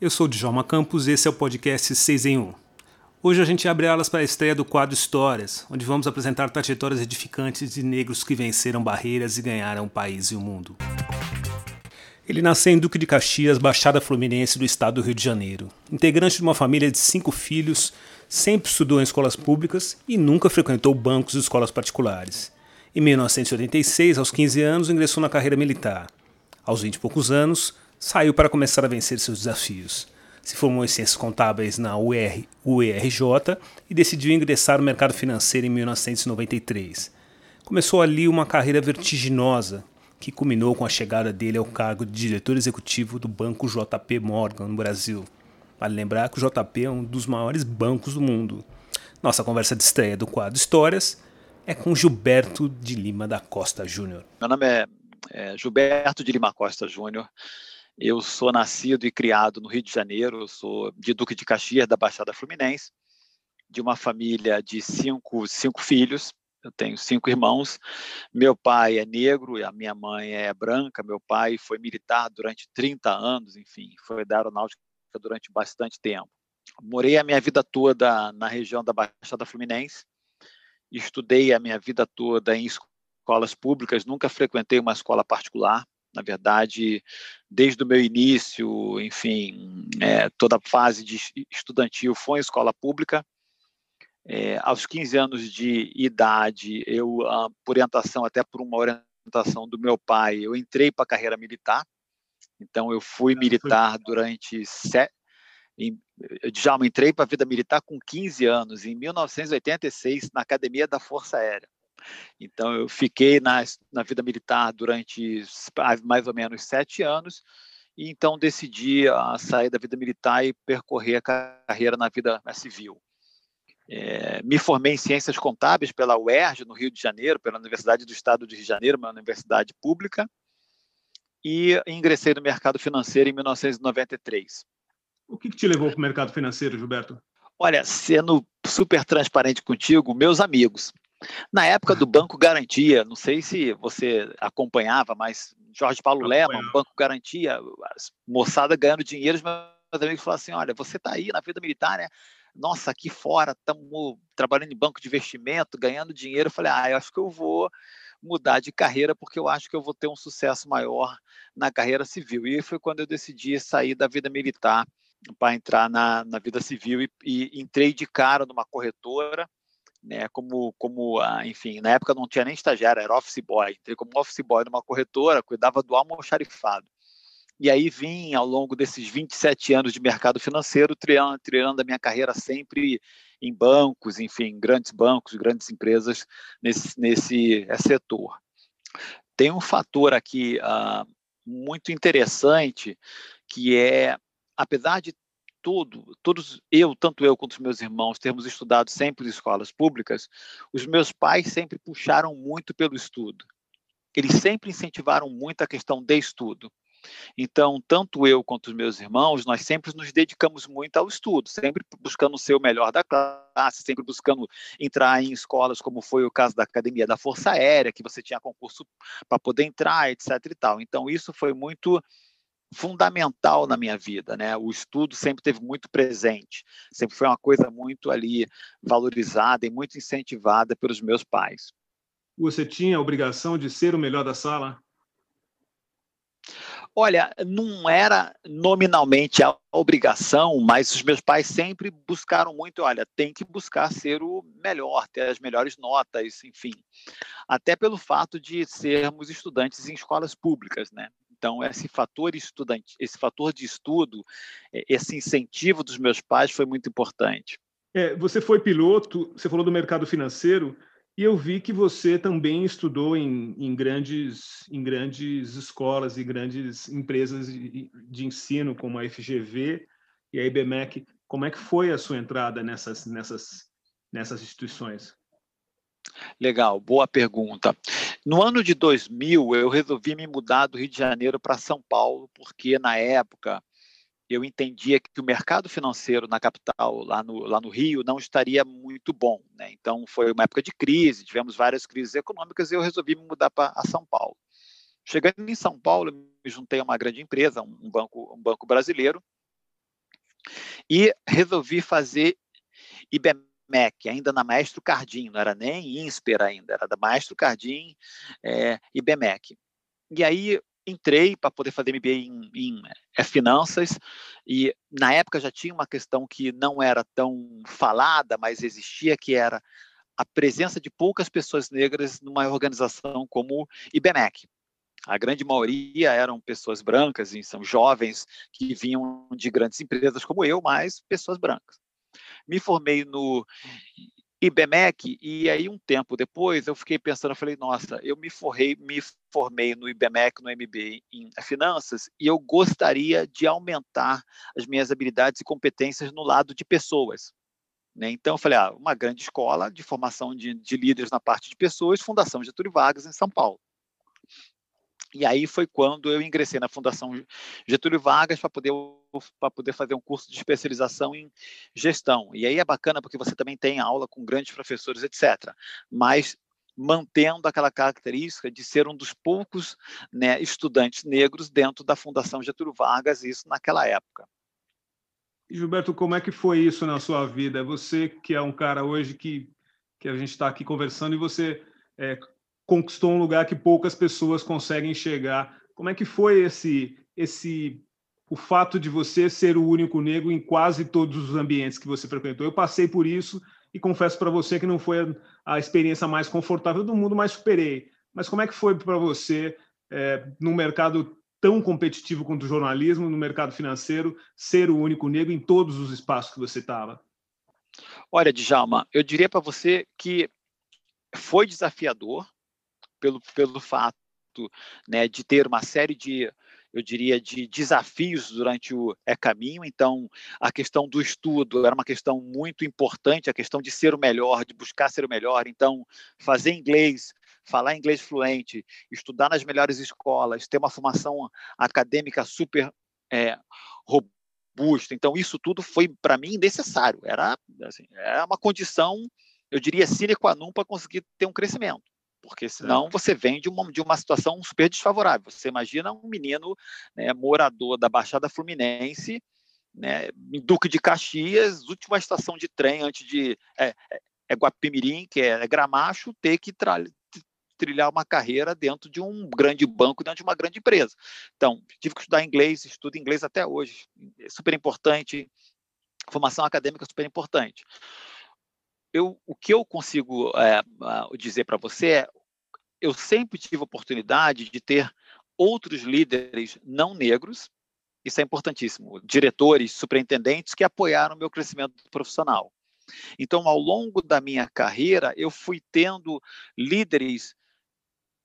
Eu sou o Djalma Campos e esse é o podcast 6 em 1. Hoje a gente abre alas para a estreia do quadro Histórias, onde vamos apresentar trajetórias edificantes de negros que venceram barreiras e ganharam o país e o mundo. Ele nasceu em Duque de Caxias, Baixada Fluminense do estado do Rio de Janeiro. Integrante de uma família de cinco filhos, sempre estudou em escolas públicas e nunca frequentou bancos de escolas particulares. Em 1986, aos 15 anos, ingressou na carreira militar. Aos 20 e poucos anos, saiu para começar a vencer seus desafios. Se formou em Ciências Contábeis na UERJ e decidiu ingressar no mercado financeiro em 1993. Começou ali uma carreira vertiginosa que culminou com a chegada dele ao cargo de diretor executivo do Banco JP Morgan no Brasil. Vale lembrar que o JP é um dos maiores bancos do mundo. Nossa conversa de estreia do quadro Histórias é com Gilberto de Lima da Costa Júnior. Meu nome é, é Gilberto de Lima Costa Júnior. Eu sou nascido e criado no Rio de Janeiro, sou de Duque de Caxias, da Baixada Fluminense, de uma família de cinco, cinco filhos. Eu tenho cinco irmãos. Meu pai é negro e a minha mãe é branca. Meu pai foi militar durante 30 anos, enfim, foi da aeronáutica durante bastante tempo. Morei a minha vida toda na região da Baixada Fluminense. Estudei a minha vida toda em escolas públicas, nunca frequentei uma escola particular na verdade, desde o meu início, enfim, é, toda a fase de estudantil foi em escola pública. É, aos 15 anos de idade, eu, ah, por orientação, até por uma orientação do meu pai, eu entrei para a carreira militar. Então, eu fui ah, militar durante sete. Já entrei para a vida militar com 15 anos, em 1986, na Academia da Força Aérea. Então, eu fiquei na, na vida militar durante mais ou menos sete anos, e então decidi a ah, sair da vida militar e percorrer a carreira na vida civil. É, me formei em Ciências Contábeis pela UERJ, no Rio de Janeiro, pela Universidade do Estado do Rio de Janeiro, uma universidade pública, e ingressei no mercado financeiro em 1993. O que, que te levou para o mercado financeiro, Gilberto? Olha, sendo super transparente contigo, meus amigos. Na época do Banco Garantia, não sei se você acompanhava, mas Jorge Paulo Lema, Banco Garantia, moçada ganhando dinheiro, meus amigos falaram assim: olha, você está aí na vida militar, né? Nossa, aqui fora estamos trabalhando em banco de investimento, ganhando dinheiro. Eu falei: ah, eu acho que eu vou mudar de carreira porque eu acho que eu vou ter um sucesso maior na carreira civil. E foi quando eu decidi sair da vida militar para entrar na, na vida civil e, e entrei de cara numa corretora né, como, como ah, enfim, na época não tinha nem estagiário, era office boy. Entrei como office boy numa corretora, cuidava do almoxarifado. E aí vim, ao longo desses 27 anos de mercado financeiro, triando, triando a minha carreira sempre em bancos, enfim, grandes bancos, grandes empresas nesse, nesse eh, setor. Tem um fator aqui uh, muito interessante, que é, apesar de tudo, todos eu, tanto eu quanto os meus irmãos, termos estudado sempre em escolas públicas, os meus pais sempre puxaram muito pelo estudo. Eles sempre incentivaram muito a questão de estudo. Então, tanto eu quanto os meus irmãos, nós sempre nos dedicamos muito ao estudo, sempre buscando ser o melhor da classe, sempre buscando entrar em escolas, como foi o caso da Academia da Força Aérea, que você tinha concurso para poder entrar, etc. e tal. Então, isso foi muito fundamental na minha vida, né? O estudo sempre teve muito presente, sempre foi uma coisa muito ali valorizada e muito incentivada pelos meus pais. Você tinha a obrigação de ser o melhor da sala? Olha, não era nominalmente a obrigação, mas os meus pais sempre buscaram muito, olha, tem que buscar ser o melhor, ter as melhores notas, enfim. Até pelo fato de sermos estudantes em escolas públicas, né? Então, esse fator estudante, esse fator de estudo, é, esse incentivo dos meus pais foi muito importante. É, você foi piloto, você falou do mercado financeiro, e eu vi que você também estudou em, em grandes, em grandes escolas e grandes empresas de, de, ensino, como a FGV e a IBMEC. Como é que foi a sua entrada nessas, nessas, nessas instituições? Legal, boa pergunta. No ano de 2000, eu resolvi me mudar do Rio de Janeiro para São Paulo, porque na época eu entendia que o mercado financeiro na capital, lá no, lá no Rio, não estaria muito bom. Né? Então, foi uma época de crise, tivemos várias crises econômicas e eu resolvi me mudar para São Paulo. Chegando em São Paulo, me juntei a uma grande empresa, um banco, um banco brasileiro, E resolvi fazer IBMEC, ainda na Maestro Cardim, não era nem INSPER ainda, era da Maestro Cardim, é, IBMEC. E aí entrei para poder fazer MBA em, em é, finanças e na época já tinha uma questão que não era tão falada, mas existia, que era a presença de poucas pessoas negras numa organização como IBMEC. A grande maioria eram pessoas brancas, e são jovens que vinham de grandes empresas como eu, mas pessoas brancas. Me formei no IBMEC, e aí um tempo depois eu fiquei pensando, eu falei, nossa, eu me formei, me formei no IBMEC, no MBA em finanças, e eu gostaria de aumentar as minhas habilidades e competências no lado de pessoas. Né? Então eu falei, ah, uma grande escola de formação de, de líderes na parte de pessoas, Fundação Getúlio Vargas, em São Paulo. E aí foi quando eu ingressei na Fundação Getúlio Vargas para poder para poder fazer um curso de especialização em gestão. E aí é bacana porque você também tem aula com grandes professores, etc. Mas mantendo aquela característica de ser um dos poucos né, estudantes negros dentro da Fundação Getúlio Vargas, isso naquela época. Gilberto, como é que foi isso na sua vida? Você que é um cara hoje que, que a gente está aqui conversando e você é, conquistou um lugar que poucas pessoas conseguem chegar. Como é que foi esse esse o fato de você ser o único negro em quase todos os ambientes que você frequentou? Eu passei por isso e confesso para você que não foi a, experiência mais confortável do mundo, mas superei. Mas como é que foi para você é, num mercado tão competitivo quanto o jornalismo, no mercado financeiro, ser o único negro em todos os espaços que você estava? Olha, Djalma, eu diria para você que foi desafiador, pelo, pelo fato né, de ter uma série de, eu diria, de desafios durante o é caminho. Então, a questão do estudo era uma questão muito importante, a questão de ser o melhor, de buscar ser o melhor. Então, fazer inglês, falar inglês fluente, estudar nas melhores escolas, ter uma formação acadêmica super é, robusta. Então, isso tudo foi, para mim, necessário. Era, assim, era uma condição, eu diria, sine qua non para conseguir ter um crescimento porque senão você vem de uma, de uma situação super desfavorável. Você imagina um menino né, morador da Baixada Fluminense, né, em Duque de Caxias, última estação de trem antes de é, é, é Guapimirim, que é, é Gramacho, ter que trilhar uma carreira dentro de um grande banco, dentro de uma grande empresa. Então, tive que estudar inglês, estudo inglês até hoje, é super importante, formação acadêmica super importante. Eu, o que eu consigo é, dizer para você é eu sempre tive oportunidade de ter outros líderes não negros, isso é importantíssimo, diretores, superintendentes que apoiaram o meu crescimento profissional. Então, ao longo da minha carreira, eu fui tendo líderes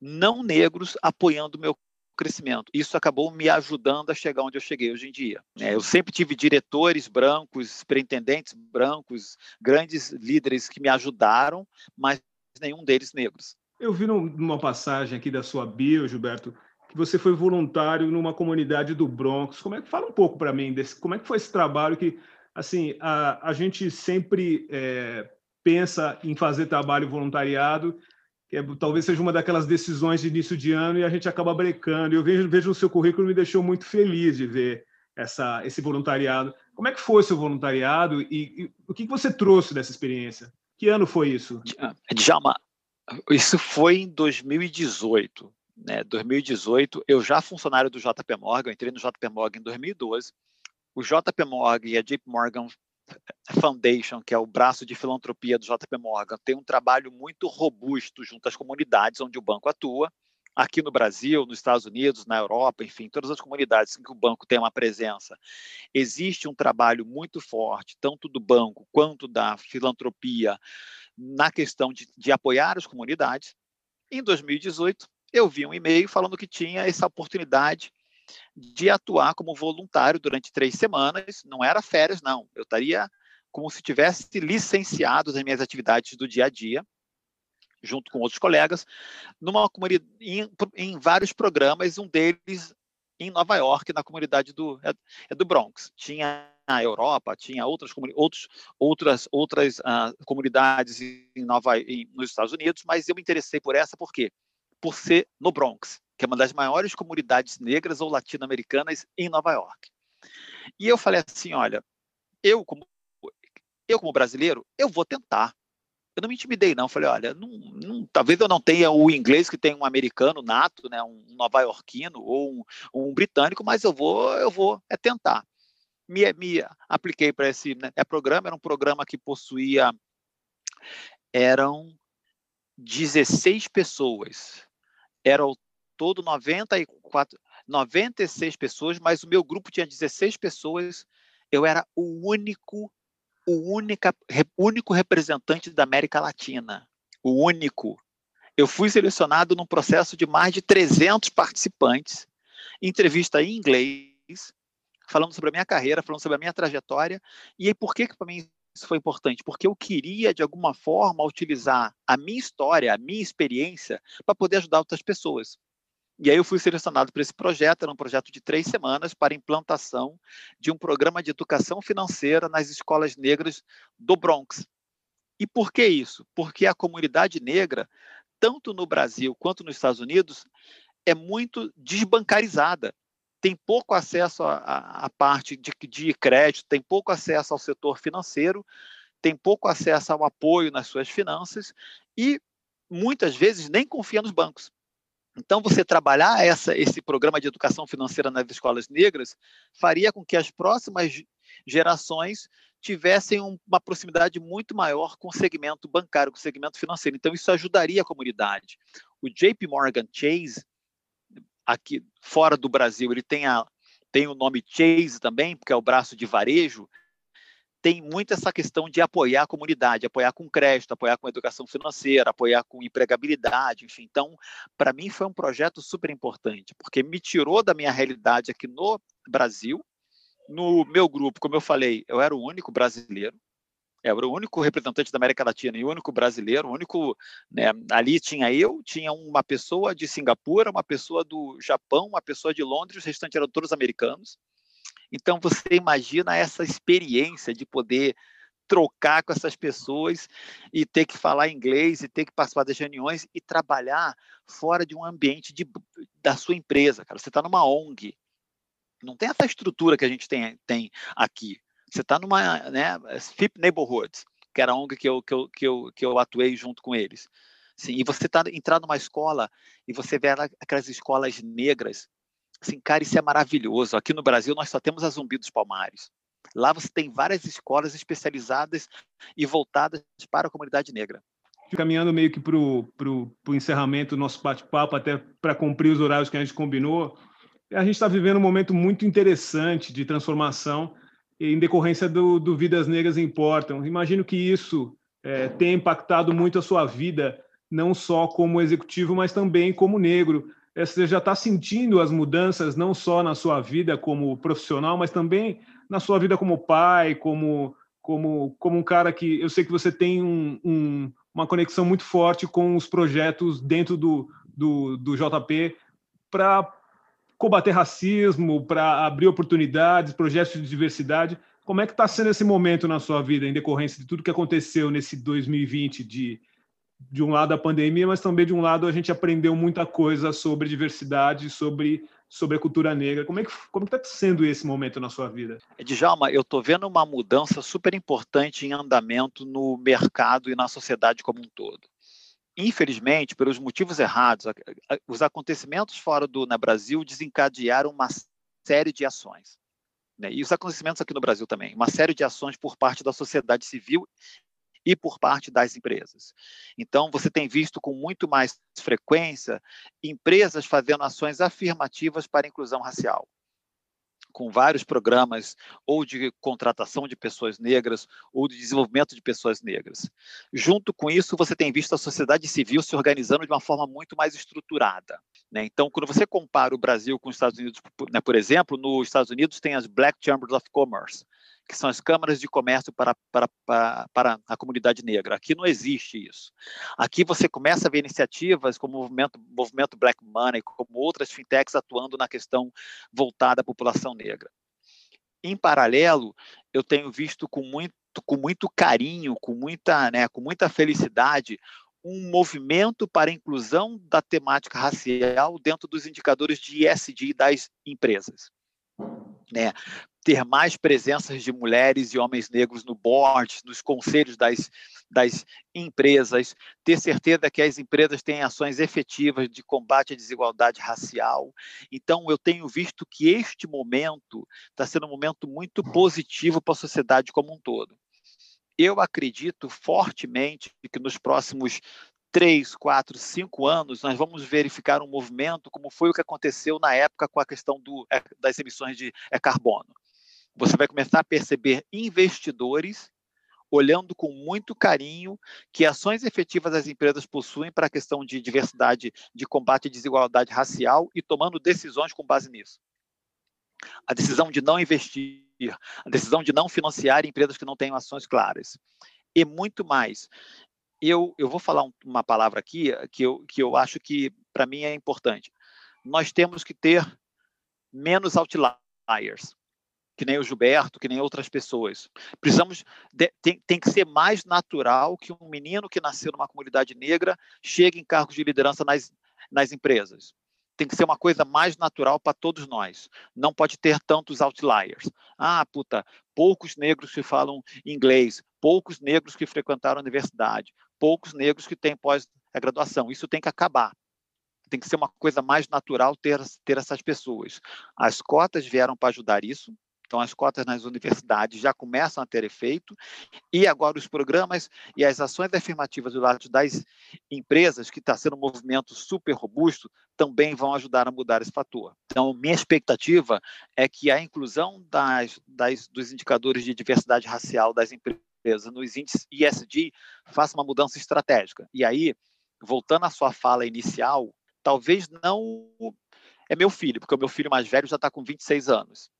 não negros apoiando o meu crescimento. Isso acabou me ajudando a chegar onde eu cheguei hoje em dia. Né? Eu sempre tive diretores brancos, superintendentes brancos, grandes líderes que me ajudaram, mas nenhum deles negros. Eu vi numa passagem aqui da sua bio, Gilberto, que você foi voluntário numa comunidade do Bronx. Como é que fala um pouco para mim desse? Como é que foi esse trabalho que, assim, a, a gente sempre é, pensa em fazer trabalho voluntariado, que é, talvez seja uma daquelas decisões de início de ano e a gente acaba brecando. Eu vejo, vejo o seu currículo me deixou muito feliz de ver essa, esse voluntariado. Como é que foi o seu voluntariado e, e o que você trouxe dessa experiência? Que ano foi isso? Djalma, isso foi em 2018. Né? 2018, eu já funcionário do JP Morgan, entrei no JP Morgan em 2012. O JP Morgan e a JP Morgan Foundation, que é o braço de filantropia do JP Morgan, tem um trabalho muito robusto junto às comunidades onde o banco atua. Aqui no Brasil, nos Estados Unidos, na Europa, enfim, todas as comunidades em que o banco tem uma presença. Existe um trabalho muito forte, tanto do banco quanto da filantropia, na questão de, de apoiar as comunidades. Em 2018, eu vi um e-mail falando que tinha essa oportunidade de atuar como voluntário durante três semanas. Não era férias, não. Eu estaria como se tivesse licenciado das minhas atividades do dia a dia, junto com outros colegas, numa comunidade, em, em vários programas, um deles em Nova York, na comunidade do, é, é do Bronx. Tinha a Europa, tinha outras, outros, outras, outras uh, comunidades em Nova, em, nos Estados Unidos, mas eu me interessei por essa por quê? Por ser no Bronx, que é uma das maiores comunidades negras ou latino-americanas em Nova York. E eu falei assim, olha, eu como eu como brasileiro, eu vou tentar. Eu não me intimidei, não. Falei, olha, não, não, talvez eu não tenha o inglês que tem um americano nato, né, um nova-iorquino ou um, um, britânico, mas eu vou, eu vou é tentar. Me, me apliquei para esse né, é programa, era um programa que possuía eram 16 pessoas. Era ao todo 94, 96 pessoas, mas o meu grupo tinha 16 pessoas. Eu era o único o única, único representante da América Latina. O único. Eu fui selecionado num processo de mais de 300 participantes, entrevista em inglês, falando sobre a minha carreira, falando sobre a minha trajetória. E aí, por que, que para mim isso foi importante? Porque eu queria, de alguma forma, utilizar a minha história, a minha experiência, para poder ajudar outras pessoas. E aí eu fui selecionado para esse projeto, era um projeto de três semanas para implantação de um programa de educação financeira nas escolas negras do Bronx. E por que isso? Porque a comunidade negra, tanto no Brasil quanto nos Estados Unidos, é muito desbancarizada. Tem pouco acesso à, parte de, de crédito, tem pouco acesso ao setor financeiro, tem pouco acesso ao apoio nas suas finanças e muitas vezes nem confia nos bancos. Então, você trabalhar essa, esse programa de educação financeira nas escolas negras faria com que as próximas gerações tivessem uma proximidade muito maior com o segmento bancário, com o segmento financeiro. Então, isso ajudaria a comunidade. O JP Morgan Chase, aqui fora do Brasil, ele tem, a, tem o nome Chase também, porque é o braço de varejo, tem muito essa questão de apoiar a comunidade, apoiar com crédito, apoiar com educação financeira, apoiar com empregabilidade, enfim. Então, para mim foi um projeto super importante, porque me tirou da minha realidade aqui no Brasil. No meu grupo, como eu falei, eu era o único brasileiro, eu era o único representante da América Latina e o único brasileiro, o único, né, ali tinha eu, tinha uma pessoa de Singapura, uma pessoa do Japão, uma pessoa de Londres, os restantes eram todos americanos. Então, você imagina essa experiência de poder trocar com essas pessoas e ter que falar inglês e ter que participar das reuniões e trabalhar fora de um ambiente de, da sua empresa, cara. Você está numa ONG. Não tem essa estrutura que a gente tem, tem aqui. Você está numa né, FIP Neighborhoods, que era a ONG que eu, que eu, que eu, que eu atuei junto com eles. Sim, e você está entrar numa escola e você vê aquelas escolas negras Assim, cara, isso é maravilhoso. Aqui no Brasil nós só temos a Zumbi dos Palmares. Lá você tem várias escolas especializadas e voltadas para a comunidade negra. Caminhando meio que para o encerramento do nosso bate-papo, até para cumprir os horários que a gente combinou, a gente está vivendo um momento muito interessante de transformação em decorrência do, do Vidas Negras Importam. Imagino que isso é, tenha impactado muito a sua vida, não só como executivo, mas também como negro você já está sentindo as mudanças não só na sua vida como profissional, mas também na sua vida como pai, como como como um cara que eu sei que você tem um, um, uma conexão muito forte com os projetos dentro do, do, do JP para combater racismo, para abrir oportunidades, projetos de diversidade. Como é que está sendo esse momento na sua vida, em decorrência de tudo que aconteceu nesse 2020 de de um lado a pandemia, mas também de um lado a gente aprendeu muita coisa sobre diversidade, sobre sobre a cultura negra. Como é que como está sendo esse momento na sua vida? Djalma, eu estou vendo uma mudança super importante em andamento no mercado e na sociedade como um todo. Infelizmente, pelos motivos errados, os acontecimentos fora do na Brasil desencadearam uma série de ações. Né? E os acontecimentos aqui no Brasil também, uma série de ações por parte da sociedade civil e por parte das empresas. Então, você tem visto com muito mais frequência empresas fazendo ações afirmativas para a inclusão racial com vários programas ou de contratação de pessoas negras ou de desenvolvimento de pessoas negras. Junto com isso, você tem visto a sociedade civil se organizando de uma forma muito mais estruturada. Né? Então, quando você compara o Brasil com os Estados Unidos, né, por exemplo, nos Estados Unidos tem as Black Chambers of Commerce, que são as câmaras de comércio para, para, para, para, a comunidade negra. Aqui não existe isso. Aqui você começa a ver iniciativas como o movimento, movimento Black Money, como outras fintechs atuando na questão voltada à população negra. Em paralelo, eu tenho visto com muito, com muito carinho, com muita, né, com muita felicidade, um movimento para a inclusão da temática racial dentro dos indicadores de ESG das empresas. Né? Ter mais presenças de mulheres e homens negros no board, nos conselhos das, das empresas, ter certeza que as empresas têm ações efetivas de combate à desigualdade racial. Então, eu tenho visto que este momento está sendo um momento muito positivo para a sociedade como um todo. Eu acredito fortemente que nos próximos três, quatro, cinco anos, nós vamos verificar um movimento como foi o que aconteceu na época com a questão do, é, das emissões de é, carbono você vai começar a perceber investidores olhando com muito carinho que ações efetivas as empresas possuem para a questão de diversidade, de combate à desigualdade racial e tomando decisões com base nisso. A decisão de não investir, a decisão de não financiar empresas que não tenham ações claras. E muito mais. Eu, eu vou falar uma palavra aqui que eu, que eu acho que, para mim, é importante. Nós temos que ter menos outliers que nem o Gilberto, que nem outras pessoas. Precisamos de, tem, tem que ser mais natural que um menino que nasceu numa comunidade negra chegue em cargos de liderança nas, nas empresas. Tem que ser uma coisa mais natural para todos nós. Não pode ter tantos outliers. Ah, puta, poucos negros que falam inglês, poucos negros que frequentaram a universidade, poucos negros que têm pós-graduação. Isso tem que acabar tem que ser uma coisa mais natural ter, ter essas pessoas. As cotas vieram para ajudar isso, então, as cotas nas universidades já começam a ter efeito, e agora os programas e as ações afirmativas do lado das empresas, que está sendo um movimento super robusto, também vão ajudar a mudar esse fator. Então, minha expectativa é que a inclusão das, das, dos indicadores de diversidade racial das empresas nos índices ISD faça uma mudança estratégica. E aí, voltando à sua fala inicial, talvez não é meu filho, porque o meu filho mais velho já está com 26 anos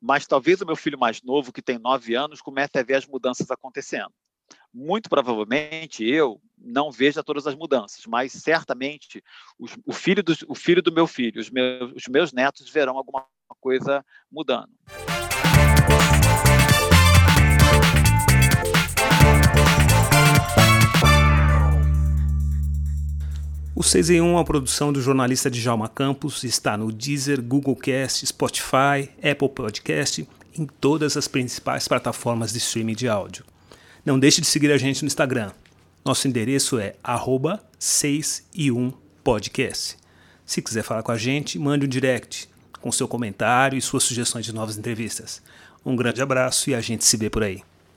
mas talvez o meu filho mais novo, que tem nove anos, comece a ver as mudanças acontecendo. Muito provavelmente eu não veja todas as mudanças, mas certamente os, o, filho do, o filho do meu filho, os meus, os meus netos verão alguma coisa mudando. O 6 em 1 é uma produção do jornalista Djalma Campos, está no Deezer, Google Cast, Spotify, Apple Podcast, em todas as principais plataformas de streaming de áudio. Não deixe de seguir a gente no Instagram. Nosso endereço é 6 e 1 podcast. Se quiser falar com a gente, mande um direct com seu comentário e suas sugestões de novas entrevistas. Um grande abraço e a gente se vê por aí.